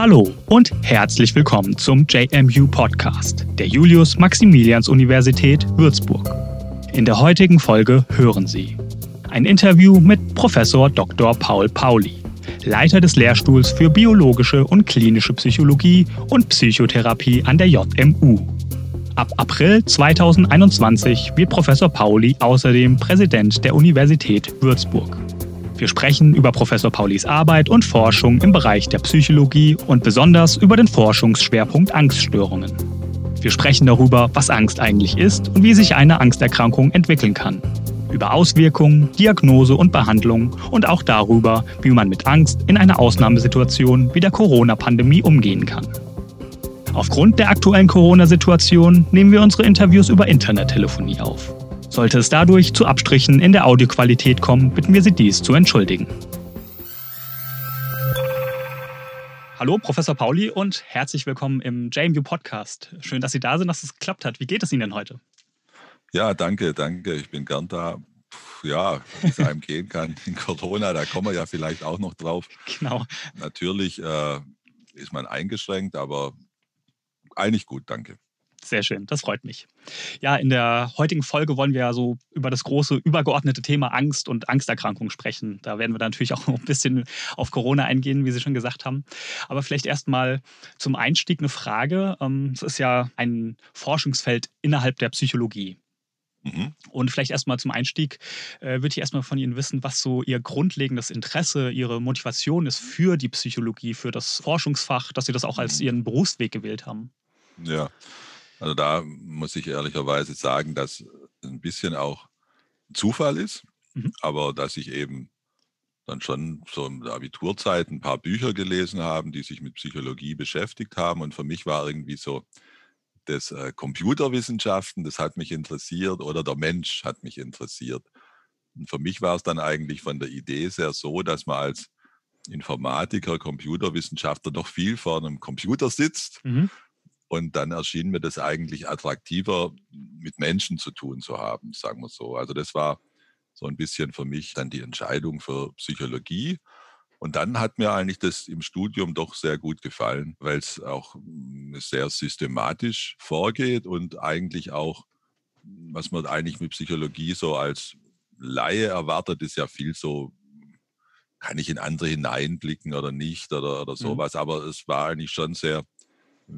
Hallo und herzlich willkommen zum JMU Podcast der Julius-Maximilians-Universität Würzburg. In der heutigen Folge hören Sie ein Interview mit Professor Dr. Paul Pauli, Leiter des Lehrstuhls für biologische und klinische Psychologie und Psychotherapie an der JMU. Ab April 2021 wird Professor Pauli außerdem Präsident der Universität Würzburg. Wir sprechen über Professor Paulis Arbeit und Forschung im Bereich der Psychologie und besonders über den Forschungsschwerpunkt Angststörungen. Wir sprechen darüber, was Angst eigentlich ist und wie sich eine Angsterkrankung entwickeln kann. Über Auswirkungen, Diagnose und Behandlung und auch darüber, wie man mit Angst in einer Ausnahmesituation wie der Corona-Pandemie umgehen kann. Aufgrund der aktuellen Corona-Situation nehmen wir unsere Interviews über Internettelefonie auf. Sollte es dadurch zu Abstrichen in der Audioqualität kommen, bitten wir Sie dies zu entschuldigen. Hallo, Professor Pauli und herzlich willkommen im JMU Podcast. Schön, dass Sie da sind, dass es geklappt hat. Wie geht es Ihnen denn heute? Ja, danke, danke. Ich bin gern da. Ja, wie es einem gehen kann in Corona, da kommen wir ja vielleicht auch noch drauf. Genau. Natürlich äh, ist man eingeschränkt, aber eigentlich gut, danke. Sehr schön, das freut mich. Ja, in der heutigen Folge wollen wir ja so über das große übergeordnete Thema Angst und Angsterkrankung sprechen. Da werden wir natürlich auch ein bisschen auf Corona eingehen, wie Sie schon gesagt haben. Aber vielleicht erstmal zum Einstieg eine Frage. Ähm, es ist ja ein Forschungsfeld innerhalb der Psychologie. Mhm. Und vielleicht erstmal zum Einstieg äh, würde ich erstmal von Ihnen wissen, was so Ihr grundlegendes Interesse, Ihre Motivation ist für die Psychologie, für das Forschungsfach, dass Sie das auch als mhm. Ihren Berufsweg gewählt haben. Ja, also da muss ich ehrlicherweise sagen, dass ein bisschen auch Zufall ist, mhm. aber dass ich eben dann schon so in der Abiturzeit ein paar Bücher gelesen habe, die sich mit Psychologie beschäftigt haben. Und für mich war irgendwie so das äh, Computerwissenschaften, das hat mich interessiert, oder der Mensch hat mich interessiert. Und für mich war es dann eigentlich von der Idee sehr so, dass man als Informatiker, Computerwissenschaftler doch viel vor einem Computer sitzt mhm. Und dann erschien mir das eigentlich attraktiver, mit Menschen zu tun zu haben, sagen wir so. Also das war so ein bisschen für mich dann die Entscheidung für Psychologie. Und dann hat mir eigentlich das im Studium doch sehr gut gefallen, weil es auch hm, sehr systematisch vorgeht und eigentlich auch, was man eigentlich mit Psychologie so als Laie erwartet, ist ja viel so, kann ich in andere hineinblicken oder nicht oder, oder mhm. sowas. Mhm. Aber es war eigentlich schon sehr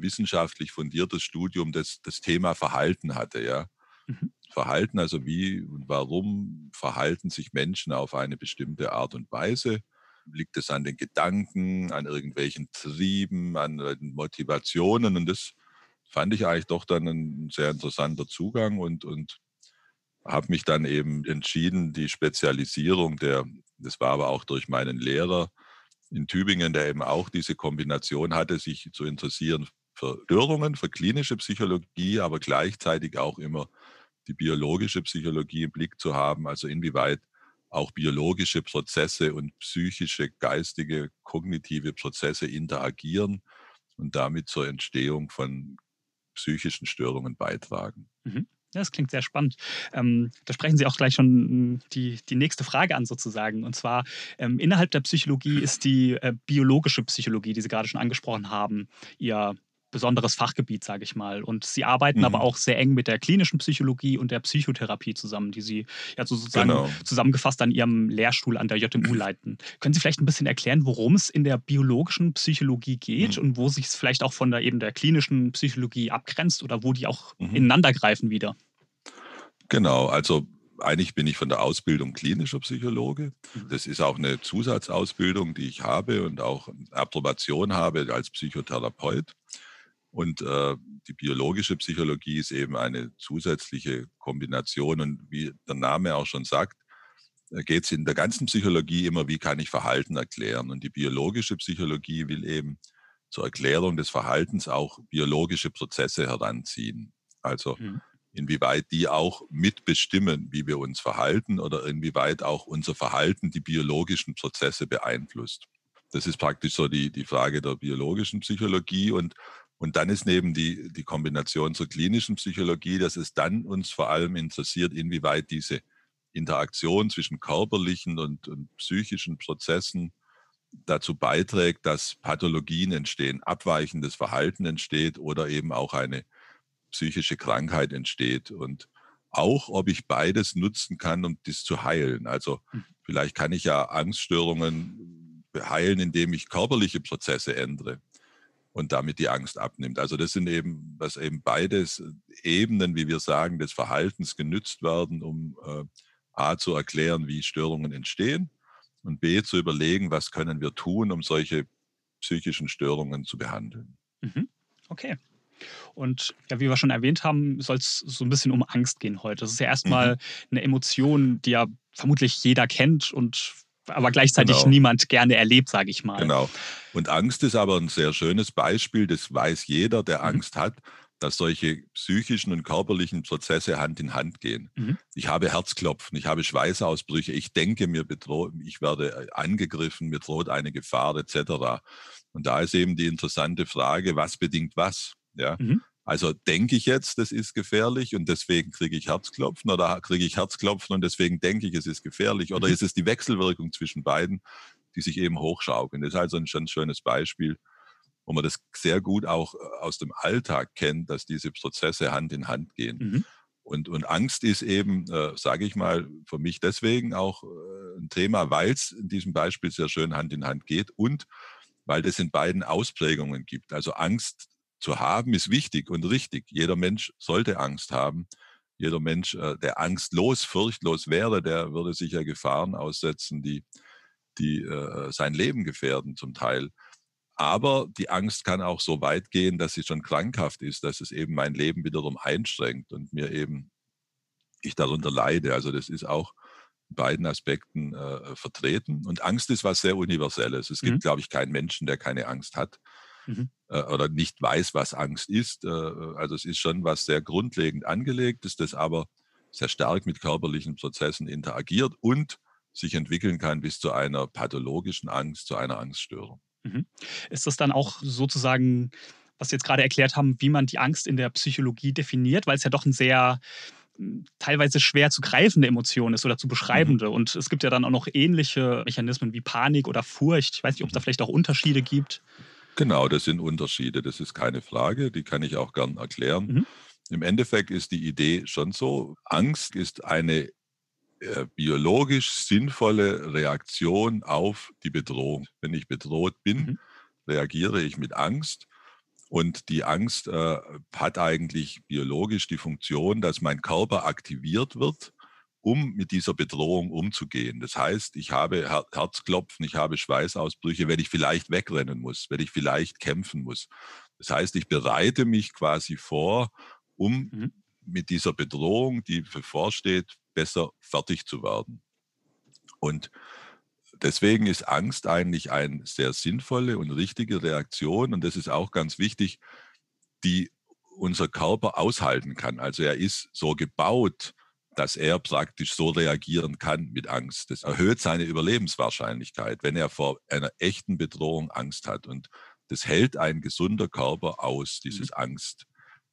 wissenschaftlich fundiertes Studium das, das Thema Verhalten hatte, ja. Mhm. Verhalten, also wie und warum verhalten sich Menschen auf eine bestimmte Art und Weise? Liegt es an den Gedanken, an irgendwelchen Trieben, an Motivationen? Und das fand ich eigentlich doch dann ein sehr interessanter Zugang und, und habe mich dann eben entschieden, die Spezialisierung der, das war aber auch durch meinen Lehrer in Tübingen, der eben auch diese Kombination hatte, sich zu interessieren für Störungen, für klinische Psychologie, aber gleichzeitig auch immer die biologische Psychologie im Blick zu haben, also inwieweit auch biologische Prozesse und psychische, geistige, kognitive Prozesse interagieren und damit zur Entstehung von psychischen Störungen beitragen. Mhm. Das klingt sehr spannend. Ähm, da sprechen Sie auch gleich schon hm, die, die nächste Frage an, sozusagen. Und zwar, ähm, innerhalb der Psychologie ist die äh, biologische Psychologie, die Sie gerade schon angesprochen haben, Ihr besonderes Fachgebiet, sage ich mal. Und sie arbeiten mhm. aber auch sehr eng mit der klinischen Psychologie und der Psychotherapie zusammen, die sie ja sozusagen genau. zusammengefasst an ihrem Lehrstuhl an der JMU leiten. Können Sie vielleicht ein bisschen erklären, worum es in der biologischen Psychologie geht mhm. und wo sich es vielleicht auch von der eben der klinischen Psychologie abgrenzt oder wo die auch mhm. ineinander greifen wieder? Genau, also eigentlich bin ich von der Ausbildung klinischer Psychologe. Mhm. Das ist auch eine Zusatzausbildung, die ich habe und auch Approbation habe als Psychotherapeut. Und äh, die biologische Psychologie ist eben eine zusätzliche Kombination. Und wie der Name auch schon sagt, äh, geht es in der ganzen Psychologie immer, wie kann ich Verhalten erklären. Und die biologische Psychologie will eben zur Erklärung des Verhaltens auch biologische Prozesse heranziehen. Also mhm. inwieweit die auch mitbestimmen, wie wir uns verhalten oder inwieweit auch unser Verhalten die biologischen Prozesse beeinflusst. Das ist praktisch so die, die Frage der biologischen Psychologie. Und Und dann ist neben die, die Kombination zur klinischen Psychologie, dass es dann uns vor allem interessiert, inwieweit diese Interaktion zwischen körperlichen und, und psychischen Prozessen dazu beiträgt, dass Pathologien entstehen, abweichendes Verhalten entsteht oder eben auch eine psychische Krankheit entsteht. Und auch, ob ich beides nutzen kann, um das zu heilen. Also hm. vielleicht kann ich ja Angststörungen heilen, indem ich körperliche Prozesse ändere und damit die Angst abnimmt. Also das sind eben, was eben beides Ebenen, wie wir sagen, des Verhaltens genützt werden, um äh, A zu erklären, wie Störungen entstehen und B zu überlegen, was können wir tun, um solche psychischen Störungen zu behandeln. Mhm. Okay. Und ja, wie wir schon erwähnt haben, soll es so ein bisschen um Angst gehen heute. Das ist ja erstmal mhm. eine Emotion, die ja vermutlich jeder kennt und aber gleichzeitig genau. niemand gerne erlebt, sage ich mal. Genau. Und Angst ist aber ein sehr schönes Beispiel. Das weiß jeder, der mhm. Angst hat, dass solche psychischen und körperlichen Prozesse Hand in Hand gehen. Mhm. Ich habe Herzklopfen, ich habe Schweißausbrüche, ich denke, mir bedroht, ich werde angegriffen, mir droht eine Gefahr etc. Und da ist eben die interessante Frage, was bedingt was? Ja. Mhm. Also denke ich jetzt, das ist gefährlich und deswegen kriege ich Herzklopfen oder kriege ich Herzklopfen und deswegen denke ich, es ist gefährlich oder mhm. ist es die Wechselwirkung zwischen beiden, die sich eben hochschaukeln. Das ist also ein ganz schönes Beispiel wo man das sehr gut auch äh, aus dem Alltag kennt, dass diese Prozesse Hand in Hand gehen. Mhm. Und, und Angst ist eben, äh, sage ich mal, für mich deswegen auch äh, ein Thema, weil es in diesem Beispiel sehr schön Hand in Hand geht und weil es in beiden Ausprägungen gibt. Also Angst zu haben ist wichtig und richtig. Jeder Mensch sollte Angst haben. Jeder Mensch, äh, der angstlos, furchtlos wäre, der würde sicher Gefahren aussetzen, die, die äh, sein Leben gefährden zum Teil. Aber die Angst kann auch so weit gehen, dass sie schon krankhaft ist, dass es eben mein Leben wiederum einschränkt und mir eben ich darunter leide. Also das ist auch in beiden Aspekten äh, vertreten. Und Angst ist was sehr Universelles. Es gibt, mhm. glaube ich, keinen Menschen, der keine Angst hat mhm. äh, oder nicht weiß, was Angst ist. Äh, also es ist schon was sehr grundlegend angelegtes, das aber sehr stark mit körperlichen Prozessen interagiert und sich entwickeln kann bis zu einer pathologischen Angst, zu einer Angststörung. Mhm. Ist das dann auch sozusagen, was Sie jetzt gerade erklärt haben, wie man die Angst in der Psychologie definiert, weil es ja doch ein sehr hm, teilweise schwer zu greifende Emotion ist oder zu beschreibende. Mhm. Und es gibt ja dann auch noch ähnliche Mechanismen wie Panik oder Furcht. Ich weiß nicht, ob es da mhm. vielleicht auch Unterschiede gibt. Genau, das sind Unterschiede, das ist keine Frage, die kann ich auch gern erklären. Mhm. Im Endeffekt ist die Idee schon so, Angst ist eine äh, biologisch sinnvolle Reaktion auf die Bedrohung. Wenn ich bedroht bin, mhm. reagiere ich mit Angst. Und die Angst äh, hat eigentlich biologisch die Funktion, dass mein Körper aktiviert wird, um mit dieser Bedrohung umzugehen. Das heißt, ich habe Her Herzklopfen, ich habe Schweißausbrüche, wenn ich vielleicht wegrennen muss, wenn ich vielleicht kämpfen muss. Das heißt, ich bereite mich quasi vor, um mhm. mit dieser Bedrohung, die bevorsteht, besser fertig zu werden. Und deswegen ist Angst eigentlich eine sehr sinnvolle und richtige Reaktion. Und das ist auch ganz wichtig, die unser Körper aushalten kann. Also er ist so gebaut, dass er praktisch so reagieren kann mit Angst. Das erhöht seine Überlebenswahrscheinlichkeit, wenn er vor einer echten Bedrohung Angst hat. Und das hält ein gesunder Körper aus, dieses mhm.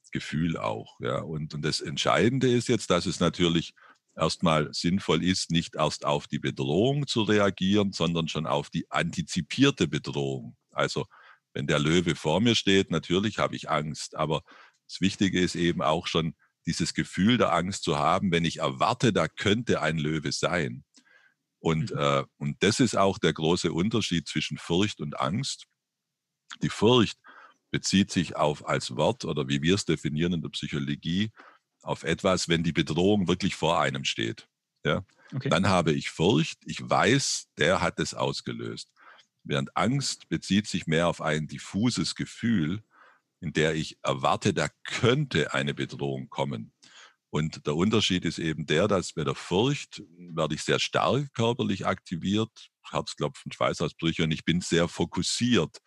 Angstgefühl auch. Ja. Und, und das Entscheidende ist jetzt, dass es natürlich erstmal sinnvoll ist, nicht erst auf die Bedrohung zu reagieren, sondern schon auf die antizipierte Bedrohung. Also wenn der Löwe vor mir steht, natürlich habe ich Angst, aber das Wichtige ist eben auch schon dieses Gefühl der Angst zu haben, wenn ich erwarte, da könnte ein Löwe sein. Und, mhm. äh, und das ist auch der große Unterschied zwischen Furcht und Angst. Die Furcht bezieht sich auf als Wort oder wie wir es definieren in der Psychologie auf etwas, wenn die Bedrohung wirklich vor einem steht. Ja? Okay. Dann habe ich Furcht, ich weiß, der hat es ausgelöst. Während Angst bezieht sich mehr auf ein diffuses Gefühl, in der ich erwarte, da könnte eine Bedrohung kommen. Und der Unterschied ist eben der, dass bei der Furcht werde ich sehr stark körperlich aktiviert, Herzklopfen, Schweißausbrüche und ich bin sehr fokussiert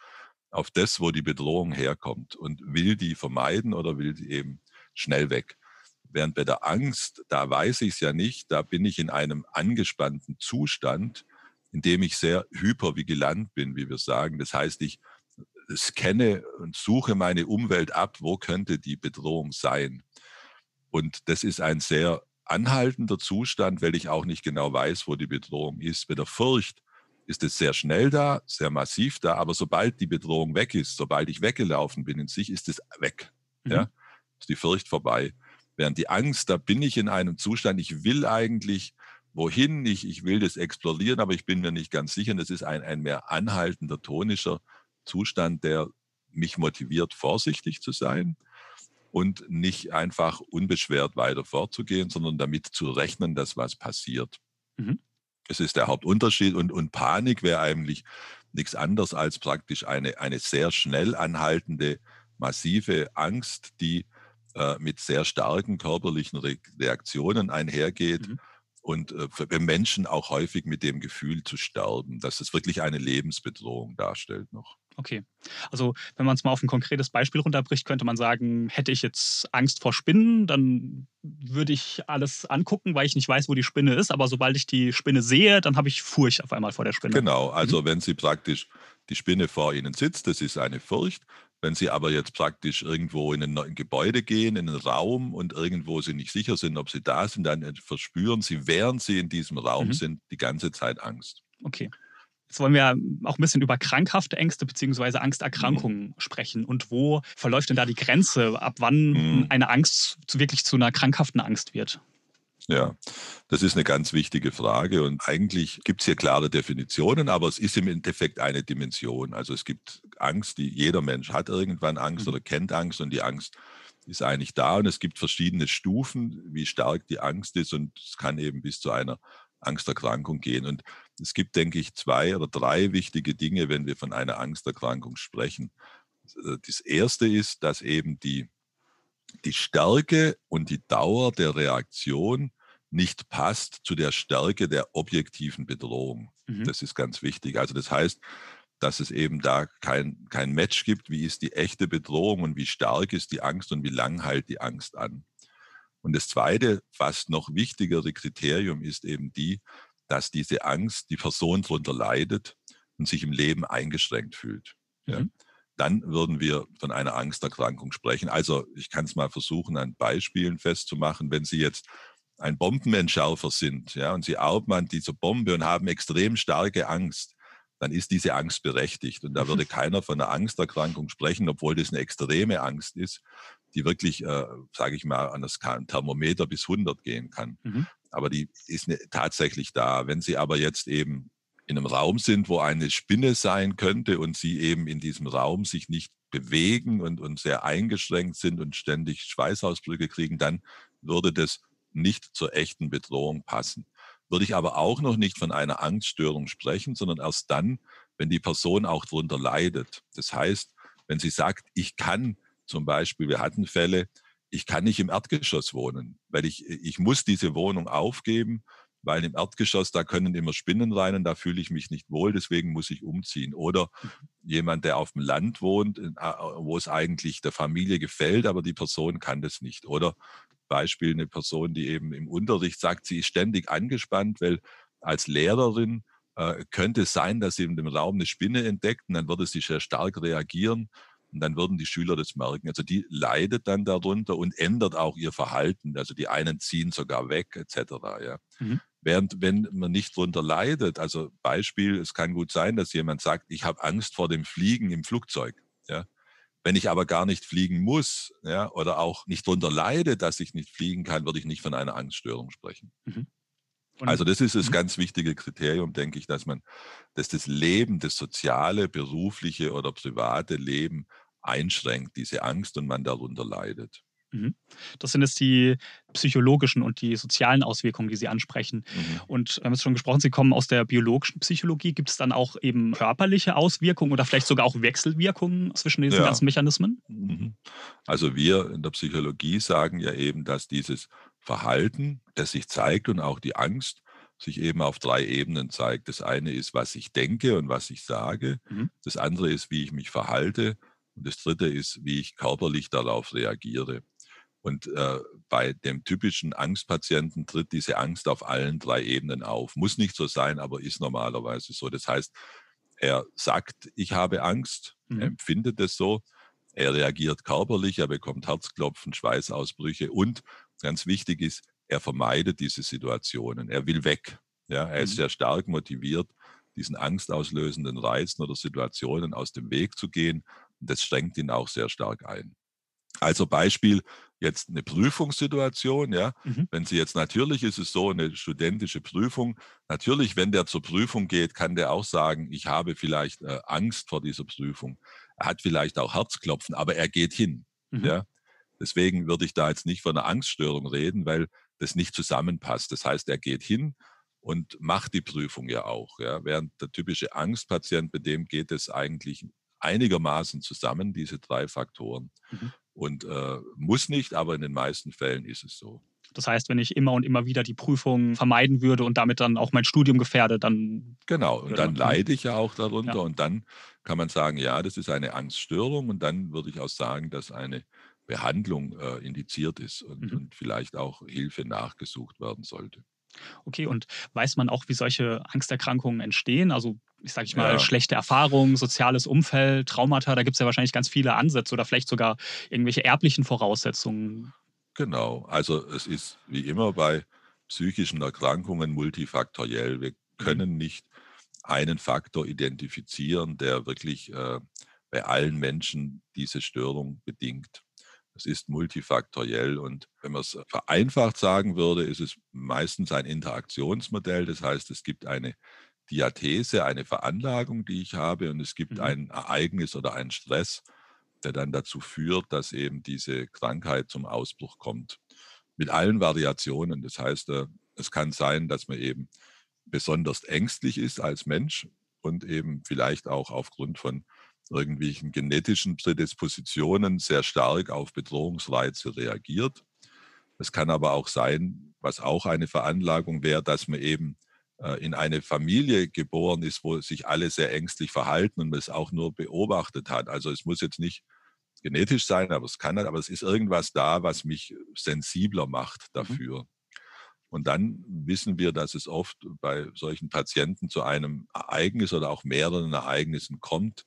auf das, wo die Bedrohung herkommt und will die vermeiden oder will die eben schnell weg. Während bei der Angst, da weiß ich es ja nicht, da bin ich in einem angespannten Zustand, in dem ich sehr hypervigilant bin, wie wir sagen. Das heißt, ich scanne und suche meine Umwelt ab, wo könnte die Bedrohung sein. Und das ist ein sehr anhaltender Zustand, weil ich auch nicht genau weiß, wo die Bedrohung ist. Bei der Furcht ist es sehr schnell da, sehr massiv da, aber sobald die Bedrohung weg ist, sobald ich weggelaufen bin in sich, ist es weg. Mhm. Ja, ist die Furcht vorbei. Während die Angst, da bin ich in einem Zustand, ich will eigentlich wohin, ich, ich will das explorieren, aber ich bin mir nicht ganz sicher. das ist ein, ein mehr anhaltender, tonischer Zustand, der mich motiviert, vorsichtig zu sein und nicht einfach unbeschwert weiter vorzugehen, sondern damit zu rechnen, dass was passiert. Mhm. Es ist der Hauptunterschied und, und Panik wäre eigentlich nichts anderes als praktisch eine, eine sehr schnell anhaltende, massive Angst, die äh, mit sehr starken körperlichen Re Reaktionen einhergeht. Mhm und äh, für Menschen auch häufig mit dem Gefühl zu sterben, dass es wirklich eine Lebensbedrohung darstellt noch. Okay. Also wenn man es mal auf ein konkretes Beispiel runterbricht, könnte man sagen, hätte ich jetzt Angst vor Spinnen, dann würde ich alles angucken, weil ich nicht weiß, wo die Spinne ist. Aber sobald ich die Spinne sehe, dann habe ich Furcht auf einmal vor der Spinne. Genau, also mhm. wenn Sie praktisch die Spinne vor Ihnen sitzt, das ist eine Furcht. Wenn Sie aber jetzt praktisch irgendwo in ein Gebäude gehen, in einen Raum und irgendwo Sie nicht sicher sind, ob Sie da sind, dann verspüren Sie, während Sie in diesem Raum mhm. sind, die ganze Zeit Angst. Okay. Jetzt wollen wir auch ein bisschen über krankhafte Ängste bzw. Angsterkrankungen mhm. sprechen. Und wo verläuft denn da die Grenze, ab wann mhm. eine Angst wirklich zu einer krankhaften Angst wird? Ja, das ist eine ganz wichtige Frage und eigentlich gibt es hier klare Definitionen, aber es ist im Endeffekt eine Dimension. Also es gibt Angst, die jeder Mensch hat irgendwann Angst mhm. oder kennt Angst und die Angst ist eigentlich da und es gibt verschiedene Stufen, wie stark die Angst ist und es kann eben bis zu einer Angsterkrankung gehen. Und es gibt, denke ich, zwei oder drei wichtige Dinge, wenn wir von einer Angsterkrankung sprechen. Äh, das erste ist, dass eben die, die Stärke und die Dauer der Reaktion nicht passt zu der Stärke der objektiven Bedrohung. Mhm. Das ist ganz wichtig. Also das heißt, dass es eben da kein, kein Match gibt, wie ist die echte Bedrohung und wie stark ist die Angst und wie lang hält die Angst an. Und das zweite, fast noch wichtigere Kriterium ist eben die, dass diese Angst die Person darunter leidet und sich im Leben eingeschränkt fühlt. Mhm. Ja. Dann würden wir von einer Angsterkrankung sprechen. Also ich kann es mal versuchen, an Beispielen festzumachen. Wenn Sie jetzt ein Bombenentschärfer sind ja, und Sie arbeiten an dieser Bombe und haben extrem starke Angst, dann ist diese Angst berechtigt. Und da würde keiner von einer Angsterkrankung sprechen, obwohl das eine extreme Angst ist, die wirklich, äh, sage ich mal, an das Thermometer bis 100 gehen kann. Mhm. Aber die ist ne, tatsächlich da. Wenn Sie aber jetzt eben in einem Raum sind, wo eine Spinne sein könnte und Sie eben in diesem Raum sich nicht bewegen und, und sehr eingeschränkt sind und ständig Schweißausbrüche kriegen, dann würde das nicht zur echten Bedrohung passen. Würde ich aber auch noch nicht von einer Angststörung sprechen, sondern erst dann, wenn die Person auch darunter leidet. Das heißt, wenn sie sagt, ich kann zum Beispiel, wir hatten Fälle, ich kann nicht im Erdgeschoss wohnen, weil ich, ich muss diese Wohnung aufgeben, weil im Erdgeschoss, da können immer Spinnen rein und da fühle ich mich nicht wohl, deswegen muss ich umziehen. Oder jemand, der auf dem Land wohnt, äh, wo es eigentlich der Familie gefällt, aber die Person kann das nicht. Oder Beispiel eine Person, die eben im Unterricht sagt, sie ist ständig angespannt, weil als Lehrerin äh, könnte es sein, dass sie in dem Raum eine Spinne entdeckt und dann würde sie sehr stark reagieren und dann würden die Schüler das merken. Also die leidet dann darunter und ändert auch ihr Verhalten. Also die einen ziehen sogar weg etc. Ja. Mhm. Während wenn man nicht darunter leidet, also Beispiel, es kann gut sein, dass jemand sagt, ich habe Angst vor dem Fliegen im Flugzeug. Ja. Wenn ich aber gar nicht fliegen muss ja, oder auch nicht darunter leide, dass ich nicht fliegen kann, würde ich nicht von einer Angststörung sprechen. Mhm. Also das ist das mhm. ganz wichtige Kriterium, denke ich, dass man, dass das Leben, das soziale, berufliche oder private Leben einschränkt, diese Angst und man darunter leidet. Mhm. Das sind jetzt die psychologischen und die sozialen Auswirkungen, die Sie ansprechen. Mhm. Und wir haben es schon gesprochen, Sie kommen aus der biologischen Psychologie. Gibt es dann auch eben körperliche Auswirkungen oder vielleicht sogar auch Wechselwirkungen zwischen diesen ja. ganzen Mechanismen? Mhm. Also wir in der Psychologie sagen ja eben, dass dieses Verhalten, das sich zeigt und auch die Angst, sich eben auf drei Ebenen zeigt. Das eine ist, was ich denke und was ich sage. Mhm. Das andere ist, wie ich mich verhalte. Und das dritte ist, wie ich körperlich darauf reagiere. Und äh, bei dem typischen Angstpatienten tritt diese Angst auf allen drei Ebenen auf. Muss nicht so sein, aber ist normalerweise so. Das heißt, er sagt, ich habe Angst, Mhm. Er empfindet es so. Er reagiert körperlich, er bekommt Herzklopfen, Schweißausbrüche und ganz wichtig ist, er vermeidet diese Situationen. Er will weg. Ja, er ist mhm. sehr stark motiviert, diesen angstauslösenden Reizen oder Situationen aus dem Weg zu gehen. Das schränkt ihn auch sehr stark ein. Also Beispiel jetzt eine Prüfungssituation, ja. Mhm. Wenn sie jetzt natürlich ist es so eine studentische Prüfung. Natürlich, wenn der zur Prüfung geht, kann der auch sagen, ich habe vielleicht äh, Angst vor dieser Prüfung. Er hat vielleicht auch Herzklopfen, aber er geht hin, mhm. ja. Deswegen würde ich da jetzt nicht von einer Angststörung reden, weil das nicht zusammenpasst. Das heißt, er geht hin und macht die Prüfung ja auch. Ja. Während der typische Angstpatient, bei dem geht es eigentlich einigermaßen zusammen, diese drei Faktoren. Mhm. Und äh, muss nicht, aber in den meisten Fällen ist es so. Das heißt, wenn ich immer und immer wieder die Prüfung vermeiden würde und damit dann auch mein Studium gefährde, dann. Genau, und dann leide ich ja auch darunter. Ja. Und dann kann man sagen, ja, das ist eine Angststörung. Und dann würde ich auch sagen, dass eine Behandlung äh, indiziert ist und, mhm. und vielleicht auch Hilfe nachgesucht werden sollte. Okay, und weiß man auch, wie solche Angsterkrankungen entstehen? Also, ich sage ich mal, ja. schlechte Erfahrungen, soziales Umfeld, Traumata, da gibt es ja wahrscheinlich ganz viele Ansätze oder vielleicht sogar irgendwelche erblichen Voraussetzungen. Genau, also es ist wie immer bei psychischen Erkrankungen multifaktoriell. Wir mhm. können nicht einen Faktor identifizieren, der wirklich äh, bei allen Menschen diese Störung bedingt. Es ist multifaktoriell und wenn man es vereinfacht sagen würde, ist es meistens ein Interaktionsmodell. Das heißt, es gibt eine Diathese, eine Veranlagung, die ich habe und es gibt mhm. ein Ereignis oder einen Stress, der dann dazu führt, dass eben diese Krankheit zum Ausbruch kommt. Mit allen Variationen. Das heißt, äh, es kann sein, dass man eben besonders ängstlich ist als Mensch und eben vielleicht auch aufgrund von irgendwelchen genetischen Prädispositionen sehr stark auf Bedrohungsreize reagiert. Es kann aber auch sein, was auch eine Veranlagung wäre, dass man eben in eine Familie geboren ist, wo sich alle sehr ängstlich verhalten und man es auch nur beobachtet hat. Also es muss jetzt nicht genetisch sein, aber es kann, aber es ist irgendwas da, was mich sensibler macht mhm. dafür. Mhm. Und dann wissen wir, dass es oft bei solchen Patienten zu einem Ereignis oder auch mehreren Ereignissen kommt,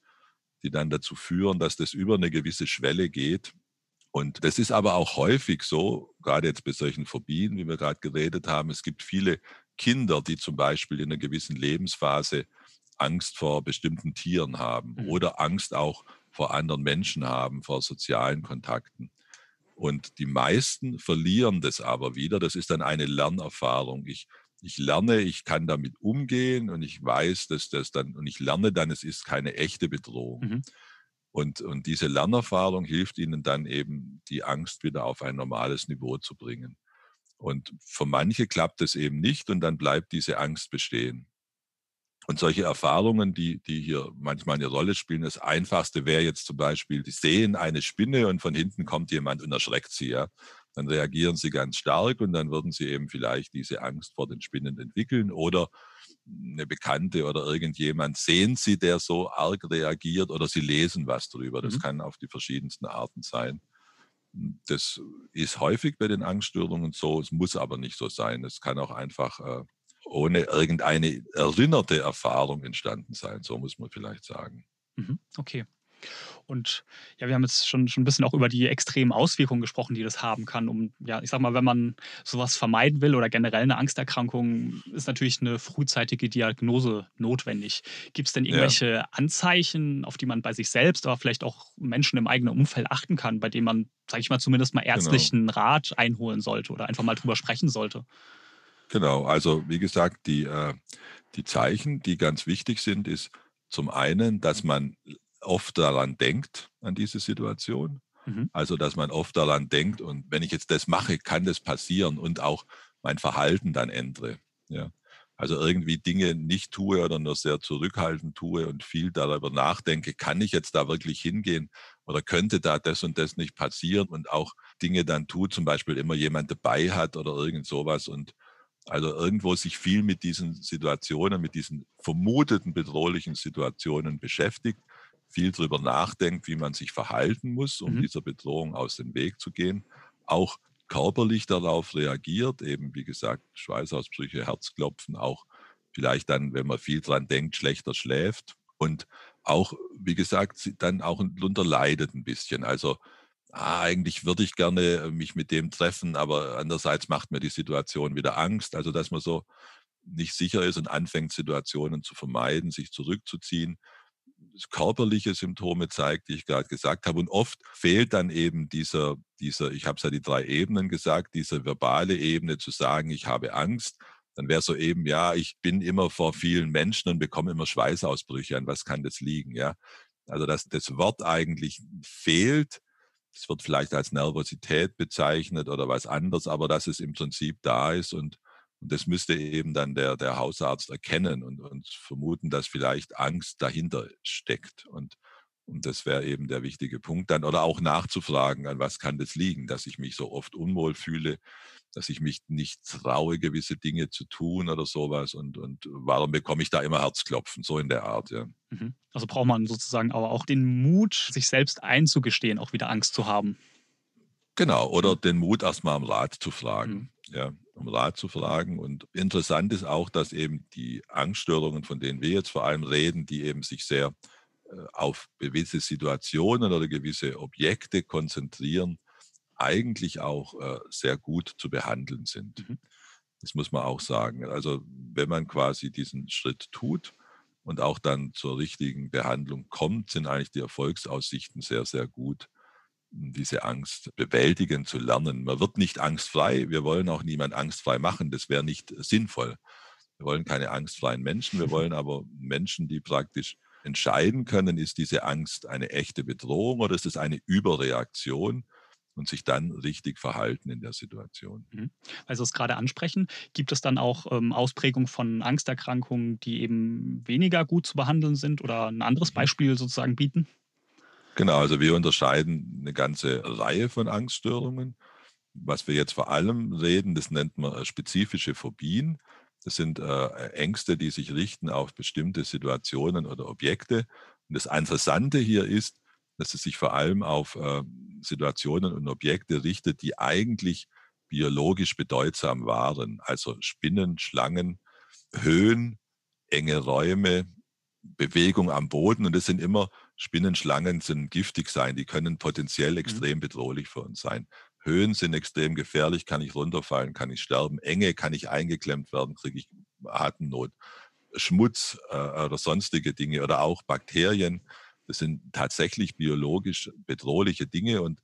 die dann dazu führen, dass das über eine gewisse Schwelle geht. Und das ist aber auch häufig so, gerade jetzt bei solchen Phobien, wie wir gerade geredet haben. Es gibt viele Kinder, die zum Beispiel in einer gewissen Lebensphase Angst vor bestimmten Tieren haben mhm. oder Angst auch vor anderen Menschen haben, vor sozialen Kontakten. Und die meisten verlieren das aber wieder. Das ist dann eine Lernerfahrung. Ich ich lerne, ich kann damit umgehen und ich weiß, dass das dann, und ich lerne dann, es ist keine echte Bedrohung. Mhm. Und, und diese Lernerfahrung hilft ihnen dann eben, die Angst wieder auf ein normales Niveau zu bringen. Und für manche klappt es eben nicht und dann bleibt diese Angst bestehen. Und solche Erfahrungen, die, die hier manchmal eine Rolle spielen, das Einfachste wäre jetzt zum Beispiel, die sehen eine Spinne und von hinten kommt jemand und erschreckt sie. Ja? dann reagieren sie ganz stark und dann würden sie eben vielleicht diese Angst vor den Spinnen entwickeln oder eine Bekannte oder irgendjemand sehen sie, der so arg reagiert oder sie lesen was drüber. Das mhm. kann auf die verschiedensten Arten sein. Das ist häufig bei den Angststörungen so, es muss aber nicht so sein. Es kann auch einfach äh, ohne irgendeine erinnerte Erfahrung entstanden sein, so muss man vielleicht sagen. Mhm. Okay. Und ja, wir haben jetzt schon, schon ein bisschen auch über die extremen Auswirkungen gesprochen, die das haben kann. Um, ja, ich sag mal, wenn man sowas vermeiden will oder generell eine Angsterkrankung, ist natürlich eine frühzeitige Diagnose notwendig. Gibt es denn irgendwelche ja. Anzeichen, auf die man bei sich selbst, aber vielleicht auch Menschen im eigenen Umfeld achten kann, bei denen man, sage ich mal, zumindest mal genau. ärztlichen genau. Rat einholen sollte oder einfach mal drüber sprechen sollte? Genau, also wie gesagt, die, äh, die Zeichen, die ganz wichtig sind, ist zum einen, dass man oft daran denkt, an diese Situation. Mhm. Also, dass man oft daran denkt und wenn ich jetzt das mache, kann das passieren und auch mein Verhalten dann ändere. Ja. Also irgendwie Dinge nicht tue oder nur sehr zurückhaltend tue und viel darüber nachdenke, kann ich jetzt da wirklich hingehen oder könnte da das und das nicht passieren und auch Dinge dann tut, zum Beispiel immer jemand dabei hat oder irgend sowas und also irgendwo sich viel mit diesen Situationen, mit diesen vermuteten bedrohlichen Situationen beschäftigt viel darüber nachdenkt, wie man sich verhalten muss, um mhm. dieser Bedrohung aus dem Weg zu gehen, auch körperlich darauf reagiert, eben wie gesagt, Schweißausbrüche, Herzklopfen, auch vielleicht dann, wenn man viel dran denkt, schlechter schläft und auch, wie gesagt, dann auch darunter leidet ein bisschen. Also ah, eigentlich würde ich gerne mich mit dem treffen, aber andererseits macht mir die Situation wieder Angst. Also dass man so nicht sicher ist und anfängt, Situationen zu vermeiden, sich zurückzuziehen körperliche Symptome zeigt, die ich gerade gesagt habe. Und oft fehlt dann eben dieser, dieser ich habe es ja die drei Ebenen gesagt, diese verbale Ebene zu sagen, ich habe Angst. Dann wäre so eben, ja, ich bin immer vor vielen Menschen und bekomme immer Schweißausbrüche. An was kann das liegen? Ja, also dass das Wort eigentlich fehlt. Es wird vielleicht als Nervosität bezeichnet oder was anderes, aber dass es im Prinzip da ist und und das müsste eben dann der, der Hausarzt erkennen und, und vermuten, dass vielleicht Angst dahinter steckt. Und, und das wäre eben der wichtige Punkt dann. Oder auch nachzufragen, an was kann das liegen, dass ich mich so oft unwohl fühle, dass ich mich nicht traue, gewisse Dinge zu tun oder sowas. Und, und warum bekomme ich da immer Herzklopfen? So in der Art, ja. Mhm. Also braucht man sozusagen aber auch den Mut, sich selbst einzugestehen, auch wieder Angst zu haben. Genau, oder den Mut, erstmal am Rat zu fragen. Mhm. Ja, um Rat zu fragen. Und interessant ist auch, dass eben die Angststörungen, von denen wir jetzt vor allem reden, die eben sich sehr äh, auf gewisse Situationen oder gewisse Objekte konzentrieren, eigentlich auch äh, sehr gut zu behandeln sind. Mhm. Das muss man auch sagen. Also wenn man quasi diesen Schritt tut und auch dann zur richtigen Behandlung kommt, sind eigentlich die Erfolgsaussichten sehr, sehr gut diese Angst bewältigen zu lernen. Man wird nicht angstfrei. Wir wollen auch niemand angstfrei machen. Das wäre nicht sinnvoll. Wir wollen keine angstfreien Menschen. Wir wollen aber Menschen, die praktisch entscheiden können, ist diese Angst eine echte Bedrohung oder ist es eine Überreaktion und sich dann richtig verhalten in der Situation. Mhm. Also es gerade ansprechen, gibt es dann auch ähm, Ausprägungen von Angsterkrankungen, die eben weniger gut zu behandeln sind oder ein anderes mhm. Beispiel sozusagen bieten? Genau, also wir unterscheiden eine ganze Reihe von Angststörungen. Was wir jetzt vor allem reden, das nennt man äh, spezifische Phobien. Das sind äh, Ängste, die sich richten auf bestimmte Situationen oder Objekte. Und das Interessante hier ist, dass es sich vor allem auf äh, Situationen und Objekte richtet, die eigentlich biologisch bedeutsam waren. Also Spinnen, Schlangen, Höhen, enge Räume, Bewegung am Boden. Und das sind immer Spinnenschlangen sind giftig sein, die können potenziell mhm. extrem bedrohlich für uns sein. Höhen sind extrem gefährlich, kann ich runterfallen, kann ich sterben. Enge kann ich eingeklemmt werden, kriege ich Atemnot. Schmutz äh, oder sonstige Dinge oder auch Bakterien, das sind tatsächlich biologisch bedrohliche Dinge und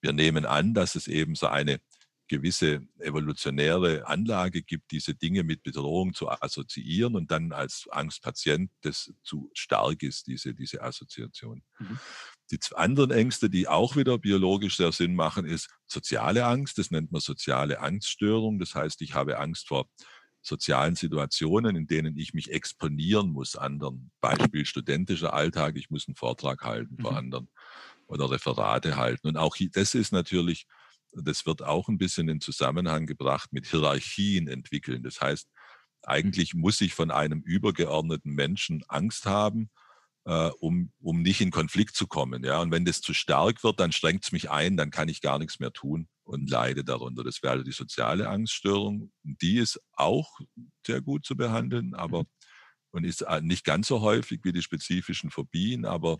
wir nehmen an, dass es eben so eine gewisse evolutionäre Anlage gibt, diese Dinge mit Bedrohung zu assoziieren und dann als Angstpatient das zu stark ist, diese, diese Assoziation. Mhm. Die anderen Ängste, die auch wieder biologisch sehr Sinn machen, ist soziale Angst. Das nennt man soziale Angststörung. Das heißt, ich habe Angst vor sozialen Situationen, in denen ich mich exponieren muss anderen. Beispiel studentischer Alltag, ich muss einen Vortrag halten mhm. vor anderen oder Referate halten. Und auch das ist natürlich das wird auch ein bisschen in Zusammenhang gebracht mit Hierarchien entwickeln. Das heißt, eigentlich muss ich von einem übergeordneten Menschen Angst haben, äh, um, um nicht in Konflikt zu kommen. Ja? Und wenn das zu stark wird, dann strengt es mich ein, dann kann ich gar nichts mehr tun und leide darunter. Das wäre die soziale Angststörung. Die ist auch sehr gut zu behandeln, aber mhm. und ist äh, nicht ganz so häufig wie die spezifischen Phobien, aber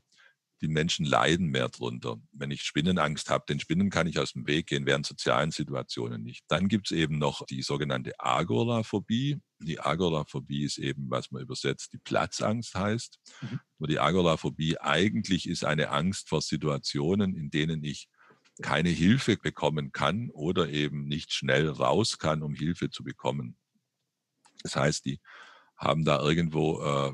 die Menschen leiden mehr drunter. Wenn ich Spinnenangst habe, den Spinnen kann ich aus dem Weg gehen, während sozialen Situationen nicht. Dann gibt es eben noch die sogenannte Agoraphobie. Die Agoraphobie ist eben, was man übersetzt, die Platzangst heißt. Mhm. Nur die Agoraphobie eigentlich ist eine Angst vor Situationen, in denen ich keine Hilfe bekommen kann oder eben nicht schnell raus kann, um Hilfe zu bekommen. Das heißt, die haben da irgendwo äh,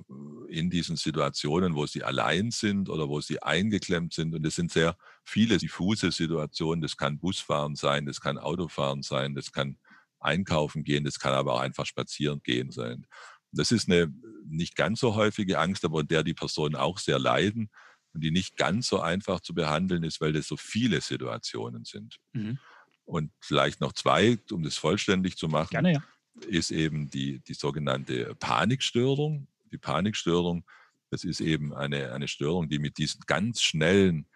in diesen Situationen, wo sie allein sind oder wo sie eingeklemmt sind. Und es sind sehr viele diffuse Situationen. Das kann Busfahren sein, das kann Autofahren sein, das kann einkaufen gehen, das kann aber auch einfach spazieren gehen sein. Das ist eine nicht ganz so häufige Angst, aber der die Personen auch sehr leiden und die nicht ganz so einfach zu behandeln ist, weil das so viele Situationen sind. Mhm. Und vielleicht noch zwei, um das vollständig zu machen. Gerne, ja ist eben die, die sogenannte Panikstörung. Die Panikstörung, das ist eben eine, eine Störung, die mit diesen ganz schnellen,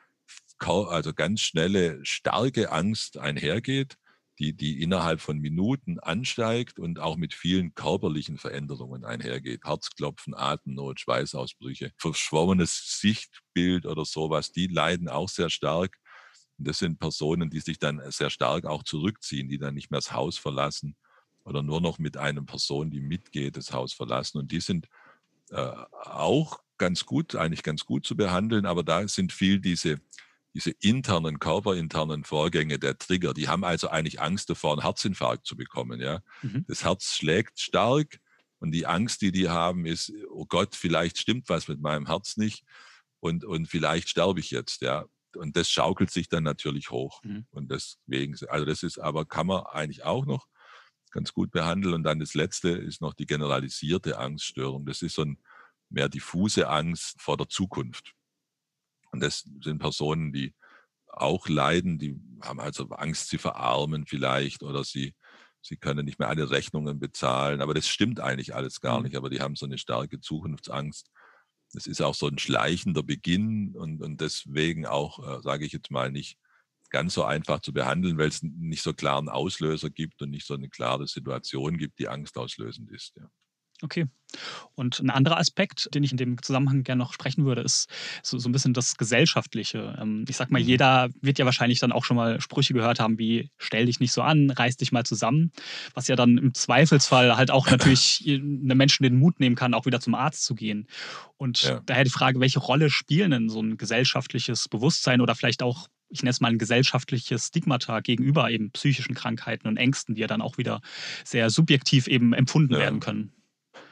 also ganz schnelle, starke Angst einhergeht. die, die innerhalb von Minuten ansteigt und auch mit vielen körperlichen Veränderungen einhergeht. Herzklopfen, Atemnot, Schweißausbrüche, verschwommenes Sichtbild oder sowas, die leiden auch sehr stark. Und das sind Personen, die sich dann sehr stark auch zurückziehen, die dann nicht mehr das Haus verlassen oder nur noch mit einer Person, die mitgeht, das Haus verlassen. Und die sind äh, auch ganz gut, eigentlich ganz gut zu behandeln, aber da sind viel diese diese internen, körperinternen Vorgänge der Trigger, die haben also eigentlich Angst davor, einen Herzinfarkt zu bekommen. Ja? Mhm. Das Herz schlägt stark und die Angst, die die haben, ist, oh Gott, vielleicht stimmt was mit meinem Herz nicht und, und vielleicht sterbe ich jetzt. Ja? Und das schaukelt sich dann natürlich hoch. Mhm. Und deswegen, also das ist aber, kann man eigentlich auch noch ganz gut behandeln. Und dann das letzte ist noch die generalisierte Angststörung. Das ist so ein mehr diffuse Angst vor der Zukunft. Und das sind Personen, die auch leiden, die haben also Angst, sie verarmen vielleicht oder sie, sie können nicht mehr alle Rechnungen bezahlen. Aber das stimmt eigentlich alles gar mhm. nicht. Aber die haben so eine starke Zukunftsangst. Das ist auch so ein schleichender Beginn und, und deswegen auch, äh, sage ich jetzt mal, nicht ganz so einfach zu behandeln, weil es nicht so klaren Auslöser gibt und nicht so eine klare Situation gibt, die angstauslösend ist. Ja. Okay. Und ein anderer Aspekt, den ich in dem Zusammenhang gerne noch sprechen würde, ist so, so ein bisschen das Gesellschaftliche. Ähm, ich sag mal, mhm. jeder wird ja wahrscheinlich dann auch schon mal Sprüche gehört haben wie stell dich nicht so an, reiß dich mal zusammen, was ja dann im Zweifelsfall halt auch natürlich einem Menschen den Mut nehmen kann, auch wieder zum Arzt zu gehen. Und ja. daher die Frage, welche Rolle spielen denn so ein gesellschaftliches Bewusstsein oder vielleicht auch ich nenne es mal ein gesellschaftliches Stigmata gegenüber eben psychischen Krankheiten und Ängsten, die ja dann auch wieder sehr subjektiv eben empfunden ja. werden können.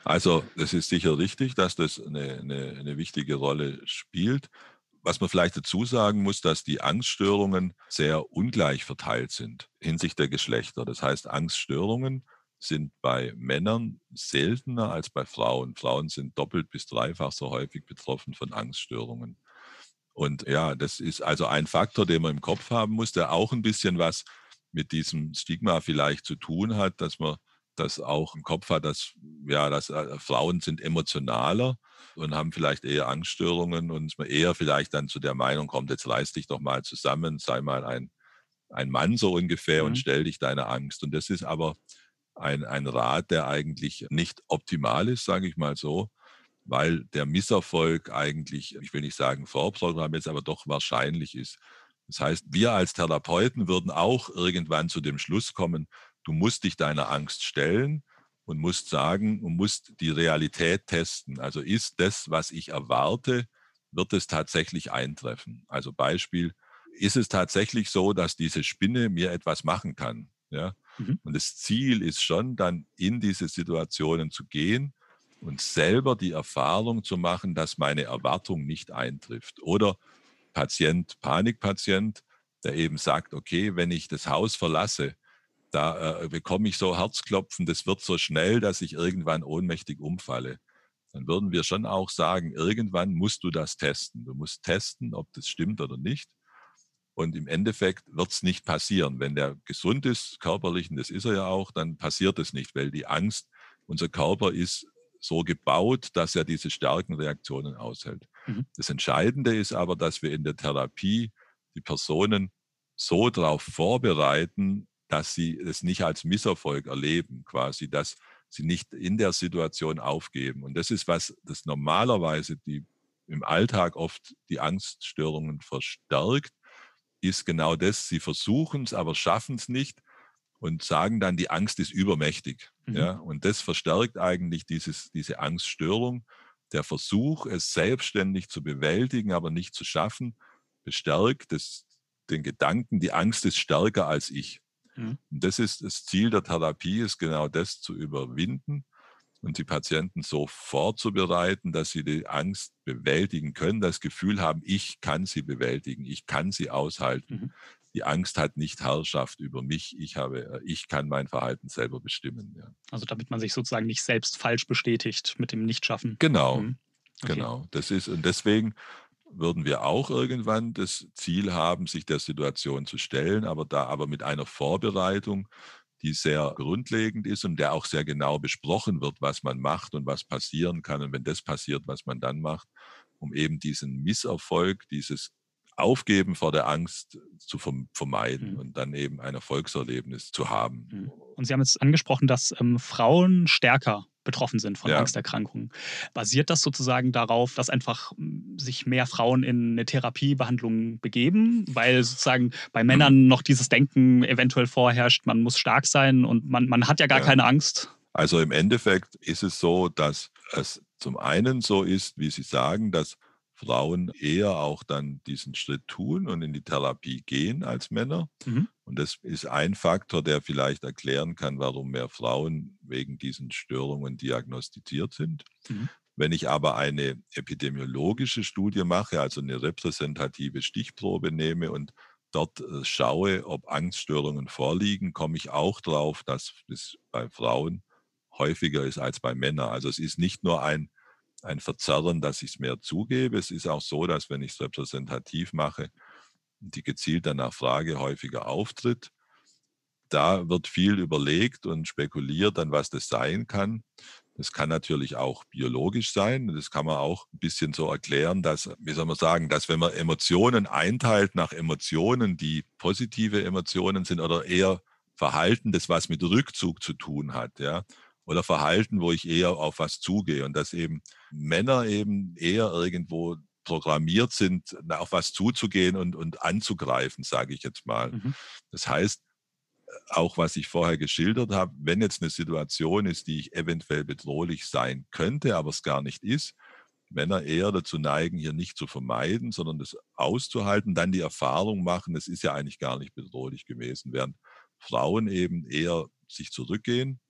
Also es ist sicher richtig, dass das eine, eine, eine wichtige Rolle spielt. Was man vielleicht dazu sagen muss, dass die Angststörungen sehr ungleich verteilt sind hinsichtlich der Geschlechter. Das heißt, Angststörungen sind bei Männern seltener als bei Frauen. Frauen sind doppelt bis dreifach so häufig betroffen von Angststörungen. Und ja, das ist also ein Faktor, den man im Kopf haben muss, der auch ein bisschen was mit diesem Stigma vielleicht zu tun hat, dass man das auch im Kopf hat, dass, ja, dass äh, Frauen sind emotionaler und haben vielleicht eher Angststörungen und man eher vielleicht dann zu der Meinung kommt, jetzt reiß dich doch mal zusammen, sei mal ein, ein Mann so ungefähr mhm. und stell dich deiner Angst. Und das ist aber ein, ein Rat, der eigentlich nicht optimal ist, sage ich mal so, weil der Misserfolg eigentlich, ich will nicht sagen vorprogrammiert, aber doch wahrscheinlich ist. Das heißt, wir als Therapeuten würden auch irgendwann zu dem Schluss kommen, Du musst dich deiner Angst stellen und musst sagen und musst die Realität testen. Also ist das, was ich erwarte, wird es tatsächlich eintreffen? Also Beispiel, ist es tatsächlich so, dass diese Spinne mir etwas machen kann? Ja? Mhm. Und das Ziel ist schon, dann in diese Situationen zu gehen und selber die Erfahrung zu machen, dass meine Erwartung nicht eintrifft. Oder Patient, Panikpatient, der eben sagt, okay, wenn ich das Haus verlasse, da äh, bekomme ich so Herzklopfen, das wird so schnell, dass ich irgendwann ohnmächtig umfalle. Dann würden wir schon auch sagen, irgendwann musst du das testen. Du musst testen, ob das stimmt oder nicht. Und im Endeffekt wird es nicht passieren. Wenn der gesund ist, körperlich, und das ist er ja auch, dann passiert es nicht, weil die Angst, unser Körper ist so gebaut, dass er diese starken Reaktionen aushält. Mhm. Das Entscheidende ist aber, dass wir in der Therapie die Personen so darauf vorbereiten, dass sie es nicht als Misserfolg erleben, quasi, dass sie nicht in der Situation aufgeben. Und das ist was, das normalerweise die im Alltag oft die Angststörungen verstärkt, ist genau das. Sie versuchen es, aber schaffen es nicht und sagen dann, die Angst ist übermächtig. Mhm. Ja, und das verstärkt eigentlich dieses, diese Angststörung. Der Versuch, es selbstständig zu bewältigen, aber nicht zu schaffen, bestärkt das, den Gedanken, die Angst ist stärker als ich. Mhm. Und das ist das Ziel der Therapie, ist genau das zu überwinden und die Patienten so vorzubereiten, dass sie die Angst bewältigen können, das Gefühl haben, ich kann sie bewältigen, ich kann sie aushalten. Mhm. Die Angst hat nicht Herrschaft über mich, ich, habe, äh, ich kann mein Verhalten selber bestimmen. Ja. Also damit man sich sozusagen nicht selbst falsch bestätigt mit dem Nichtschaffen. Genau, mhm. okay. genau. Das ist, und deswegen würden wir auch irgendwann das Ziel haben, sich der Situation zu stellen, aber da aber mit einer Vorbereitung, die sehr grundlegend ist und der auch sehr genau besprochen wird, was man macht und was passieren kann und wenn das passiert, was man dann macht, um eben diesen Misserfolg, dieses Aufgeben vor der Angst zu vermeiden mhm. und dann eben ein Erfolgserlebnis zu haben. Mhm. Und Sie haben jetzt angesprochen, dass ähm, Frauen stärker betroffen sind von ja. Angsterkrankungen. Basiert das sozusagen darauf, dass einfach hm, sich mehr Frauen in eine Therapiebehandlung begeben, weil sozusagen bei Männern noch dieses Denken eventuell vorherrscht, man muss stark sein und man, man hat ja gar ja. keine Angst? Also im Endeffekt ist es so, dass es zum einen so ist, wie Sie sagen, dass Frauen eher auch dann diesen Schritt tun und in die Therapie gehen als Männer. Mhm. Und das ist ein Faktor, der vielleicht erklären kann, warum mehr Frauen wegen diesen Störungen diagnostiziert sind. Mhm. Wenn ich aber eine epidemiologische Studie mache, also eine repräsentative Stichprobe nehme und dort äh, schaue, ob Angststörungen vorliegen, komme ich auch drauf, dass es bei Frauen häufiger ist als bei Männern. Also es ist nicht nur ein ein Verzerren, dass ich es mehr zugebe. Es ist auch so, dass wenn ich es repräsentativ mache, die gezielt danach Frage häufiger auftritt. Da wird viel überlegt und spekuliert an, was das sein kann. Das kann natürlich auch biologisch sein. Das kann man auch ein bisschen so erklären, dass, wie soll man sagen, dass wenn man Emotionen einteilt nach Emotionen, die positive Emotionen sind oder eher Verhalten, das was mit Rückzug zu tun hat, ja, oder Verhalten, wo ich eher auf was zugehe und dass eben Männer eben eher irgendwo programmiert sind, auf was zuzugehen und, und anzugreifen, sage ich jetzt mal. Mhm. Das heißt, auch was ich vorher geschildert habe, wenn jetzt eine Situation ist, die ich eventuell bedrohlich sein könnte, aber es gar nicht ist, Männer eher dazu neigen, hier nicht zu vermeiden, sondern das auszuhalten, dann die Erfahrung machen, es ist ja eigentlich gar nicht bedrohlich gewesen, während Frauen eben eher sich zurückgehen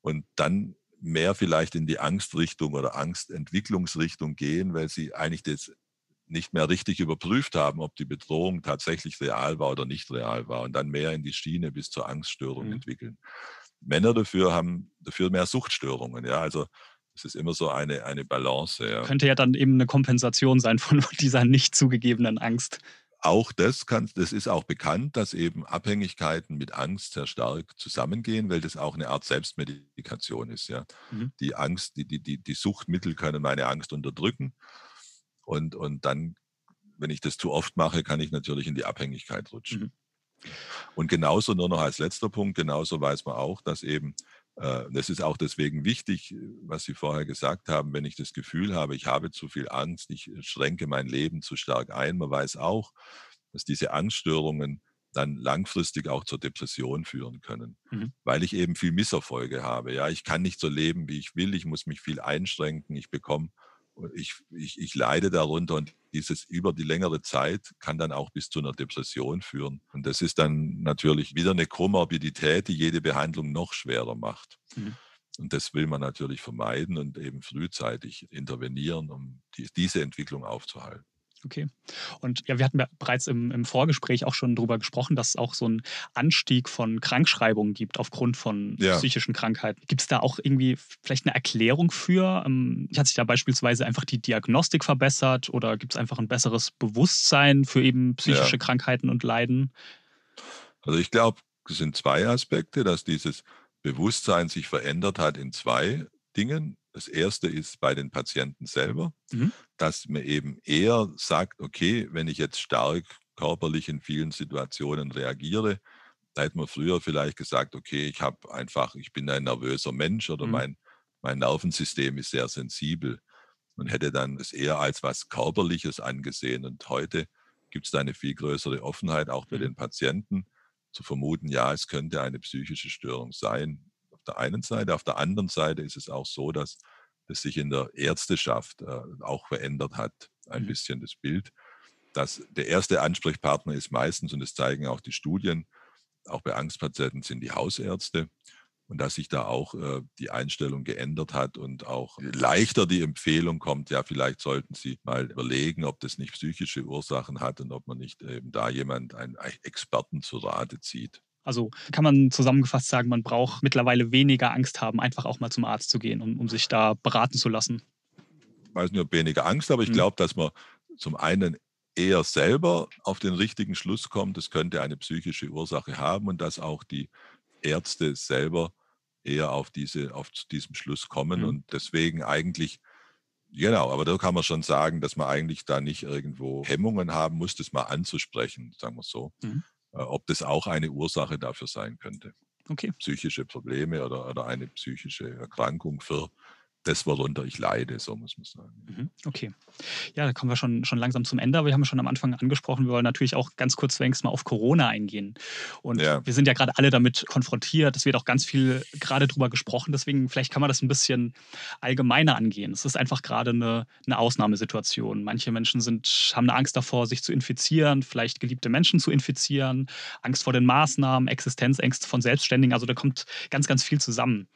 und dann mehr vielleicht in die Angstrichtung oder Angstentwicklungsrichtung gehen, weil sie eigentlich das nicht mehr richtig überprüft haben, ob die Bedrohung tatsächlich real war oder nicht real war und dann mehr in die Schiene bis zur Angststörung mhm. entwickeln. Männer dafür haben dafür mehr Suchtstörungen, ja, also es ist immer so eine, eine Balance. Ja. Könnte ja dann eben eine Kompensation sein von dieser nicht zugegebenen Angst auch das kann, das ist auch bekannt, dass eben Abhängigkeiten mit Angst sehr stark zusammengehen, weil das auch eine Art Selbstmedikation ist. Ja. Mhm. Die Angst, die, die, die, die Suchtmittel können meine Angst unterdrücken. Und, und dann, wenn ich das zu oft mache, kann ich natürlich in die Abhängigkeit rutschen. Mhm. Und genauso nur noch als letzter Punkt, genauso weiß man auch, dass eben das ist auch deswegen wichtig, was Sie vorher gesagt haben, wenn ich das Gefühl habe, ich habe zu viel Angst, ich schränke mein Leben zu stark ein. Man weiß auch, dass diese Angststörungen dann langfristig auch zur Depression führen können, mhm. weil ich eben viel Misserfolge habe. Ja, ich kann nicht so leben, wie ich will. Ich muss mich viel einschränken. Ich bekomme ich, ich, ich leide darunter und dieses über die längere Zeit kann dann auch bis zu einer Depression führen. Und das ist dann natürlich wieder eine Komorbidität, die jede Behandlung noch schwerer macht. Mhm. Und das will man natürlich vermeiden und eben frühzeitig intervenieren, um die, diese Entwicklung aufzuhalten. Okay. Und ja, wir hatten ja bereits im, im Vorgespräch auch schon darüber gesprochen, dass es auch so einen Anstieg von Krankschreibungen gibt aufgrund von ja. psychischen Krankheiten. Gibt es da auch irgendwie vielleicht eine Erklärung für? Ähm, hat sich da beispielsweise einfach die Diagnostik verbessert oder gibt es einfach ein besseres Bewusstsein für eben psychische ja. Krankheiten und Leiden? Also ich glaube, es sind zwei Aspekte, dass dieses Bewusstsein sich verändert hat in zwei Dingen. Das erste ist bei den Patienten selber, mhm. dass man eben eher sagt, okay, wenn ich jetzt stark körperlich in vielen Situationen reagiere, da hätte man früher vielleicht gesagt, okay, ich habe einfach, ich bin ein nervöser Mensch oder mhm. mein, mein Nervensystem ist sehr sensibel und hätte dann es eher als was Körperliches angesehen. Und heute gibt es da eine viel größere Offenheit, auch bei mhm. den Patienten, zu vermuten, ja, es könnte eine psychische Störung sein der einen Seite. Auf der anderen Seite ist es auch so, dass das sich in der Ärzteschaft äh, auch verändert hat, ein mhm. bisschen das Bild. Dass der erste Ansprechpartner ist meistens, und das zeigen auch die Studien, auch bei Angstpatienten sind die Hausärzte. Und dass sich da auch äh, die Einstellung geändert hat und auch leichter die Empfehlung kommt, ja, vielleicht sollten Sie mal überlegen, ob das nicht psychische Ursachen hat und ob man nicht eben da jemand, einen Experten zu Rate zieht. Also kann man zusammengefasst sagen, man braucht mittlerweile weniger Angst haben, einfach auch mal zum Arzt zu gehen, um, um sich da beraten zu lassen. Ich weiß nicht, ob weniger Angst, aber ich mhm. glaube, dass man zum einen eher selber auf den richtigen Schluss kommt, es könnte eine psychische Ursache haben und dass auch die Ärzte selber eher auf, diese, auf diesem Schluss kommen mhm. und deswegen eigentlich Genau, aber da kann man schon sagen, dass man eigentlich da nicht irgendwo Hemmungen haben muss, das mal anzusprechen, sagen wir so. Mhm. Äh, ob das auch eine Ursache dafür sein könnte. Okay. Psychische Probleme oder, oder eine psychische Erkrankung für das, worunter ich leide, so muss man sagen. Mhm, okay. Ja, da kommen wir schon, schon langsam zum Ende, aber wir haben schon am Anfang angesprochen, wir wollen natürlich auch ganz kurz wenigstens mal auf Corona eingehen. Und ja. wir sind ja gerade alle damit konfrontiert, es wird auch ganz viel gerade drüber gesprochen, deswegen vielleicht kann man das ein bisschen allgemeiner angehen. Es ist einfach gerade eine, eine Ausnahmesituation. Manche Menschen sind, haben eine Angst davor, sich zu infizieren, vielleicht geliebte Menschen zu infizieren, Angst vor den Maßnahmen, Existenzängste von Selbstständigen, also da kommt ganz, ganz viel zusammen.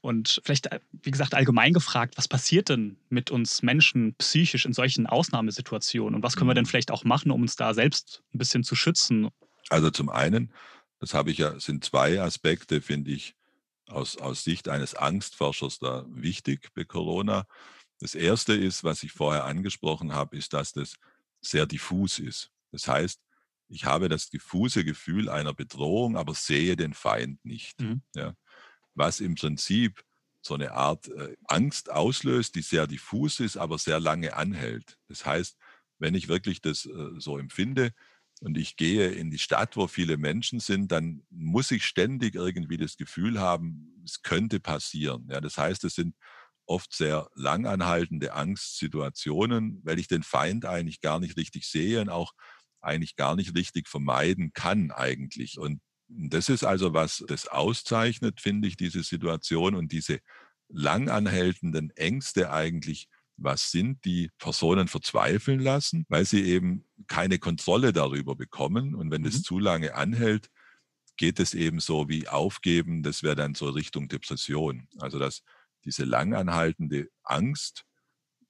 Und vielleicht, wie gesagt, allgemein gefragt, was passiert denn mit uns Menschen psychisch in solchen Ausnahmesituationen und was können wir denn mhm. vielleicht auch machen, um uns da selbst ein bisschen zu schützen? Also zum einen, das habe ich ja, sind zwei Aspekte, finde ich, aus, aus Sicht eines Angstforschers da wichtig bei Corona. Das erste ist, was ich vorher angesprochen habe, ist, dass das sehr diffus ist. Das heißt, ich habe das diffuse Gefühl einer Bedrohung, aber sehe den Feind nicht. Mhm. Ja. Was im Prinzip so eine Art äh, Angst auslöst, die sehr diffus ist, aber sehr lange anhält. Das heißt, wenn ich wirklich das äh, so empfinde und ich gehe in die Stadt, wo viele Menschen sind, dann muss ich ständig irgendwie das Gefühl haben, es könnte passieren. Ja, das heißt, es sind oft sehr langanhaltende Angstsituationen, weil ich den Feind eigentlich gar nicht richtig sehe und auch eigentlich gar nicht richtig vermeiden kann eigentlich. Und das ist also, was das auszeichnet, finde ich, diese Situation und diese langanhaltenden Ängste eigentlich was sind, die Personen verzweifeln lassen, weil sie eben keine Kontrolle darüber bekommen. Und wenn mhm. es zu lange anhält, geht es eben so wie Aufgeben, das wäre dann so Richtung Depression. Also dass diese langanhaltende Angst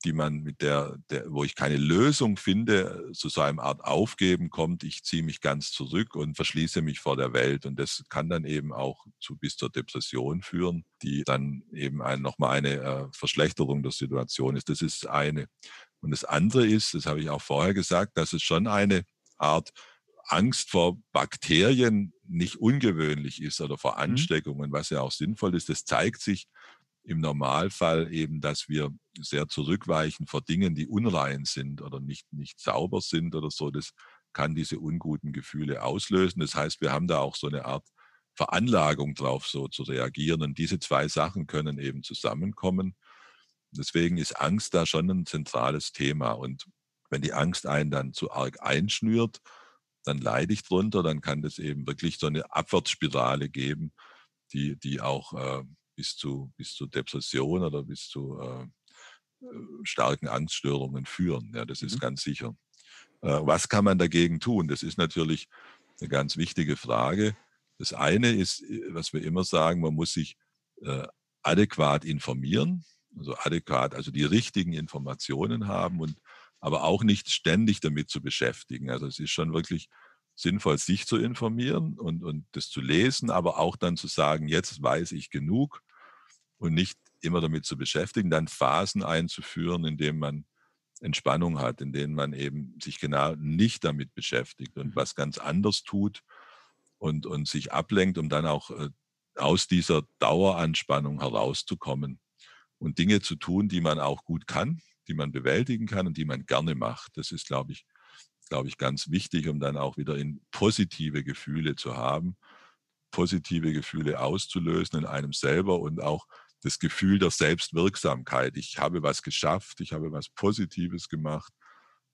die man mit der, der, wo ich keine Lösung finde, zu so einer Art Aufgeben kommt, ich ziehe mich ganz zurück und verschließe mich vor der Welt. Und das kann dann eben auch zu bis zur Depression führen, die dann eben ein, nochmal eine äh, Verschlechterung der Situation ist. Das ist eine. Und das andere ist, das habe ich auch vorher gesagt, dass es schon eine Art Angst vor Bakterien nicht ungewöhnlich ist oder vor mhm. Ansteckungen, was ja auch sinnvoll ist. Das zeigt sich im Normalfall eben, dass wir sehr zurückweichen vor Dingen, die unrein sind oder nicht, nicht sauber sind oder so. Das kann diese unguten Gefühle auslösen. Das heißt, wir haben da auch so eine Art Veranlagung drauf, so zu reagieren. Und diese zwei Sachen können eben zusammenkommen. Deswegen ist Angst da schon ein zentrales Thema. Und wenn die Angst einen dann zu arg einschnürt, dann leide ich drunter, dann kann das eben wirklich so eine Abwärtsspirale geben, die, die auch äh, bis zu, bis zu Depression oder bis zu äh, äh, starken Angststörungen führen. Ja, das ist mhm. ganz sicher. Äh, was kann man dagegen tun? Das ist natürlich eine ganz wichtige Frage. Das eine ist, äh, was wir immer sagen, man muss sich äh, adäquat informieren, also adäquat, also die richtigen Informationen haben und aber auch nicht ständig damit zu beschäftigen. Also es ist schon wirklich sinnvoll, sich zu informieren und, und das zu lesen, aber auch dann zu sagen, jetzt weiß ich genug und nicht immer damit zu beschäftigen, dann Phasen einzuführen, in denen man Entspannung hat, in denen man eben sich genau nicht damit beschäftigt und mhm. was ganz anders tut und, und sich ablenkt, um dann auch äh, aus dieser Daueranspannung herauszukommen und Dinge zu tun, die man auch gut kann, die man bewältigen kann und die man gerne macht. Das ist, glaube ich, glaube ich, ganz wichtig, um dann auch wieder in positive Gefühle zu haben, positive Gefühle auszulösen in einem selber und auch das Gefühl der Selbstwirksamkeit. Ich habe was geschafft, ich habe was Positives gemacht.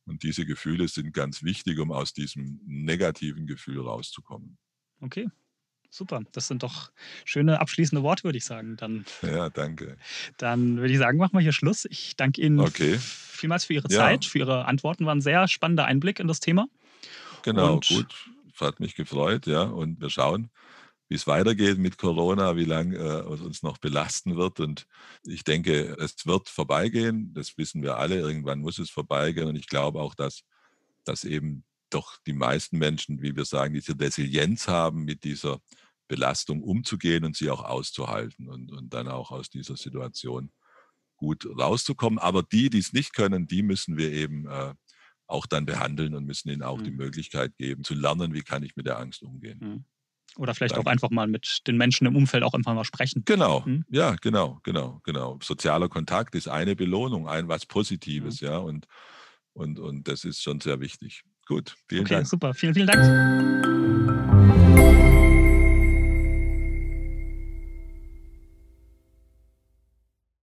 Und diese Gefühle sind ganz wichtig, um aus diesem negativen Gefühl rauszukommen. Okay, super. Das sind doch schöne abschließende Worte, würde ich sagen. Dann, ja, danke. Dann würde ich sagen, machen wir hier Schluss. Ich danke Ihnen okay. vielmals für Ihre Zeit, ja. für Ihre Antworten. War ein sehr spannender Einblick in das Thema. Genau, Und gut. Hat mich gefreut, ja. Und wir schauen, wie es weitergeht mit Corona, wie lange äh, uns noch belasten wird. Und ich denke, es wird vorbeigehen. Das wissen wir alle. Irgendwann muss es vorbeigehen. Und ich glaube auch, dass, dass eben doch die meisten Menschen, wie wir sagen, diese Resilienz haben, mit dieser Belastung umzugehen und sie auch auszuhalten und, und dann auch aus dieser Situation gut rauszukommen. Aber die, die es nicht können, die müssen wir eben äh, auch dann behandeln und müssen ihnen auch mhm. die Möglichkeit geben, zu lernen, wie kann ich mit der Angst umgehen. Mhm. Oder vielleicht Danke. auch einfach mal mit den Menschen im Umfeld auch einfach mal sprechen. Genau, mhm. ja, genau, genau, genau. Sozialer Kontakt ist eine Belohnung, ein was Positives, mhm. ja, und, und, und das ist schon sehr wichtig. Gut, vielen okay, Dank. Super, vielen, vielen Dank.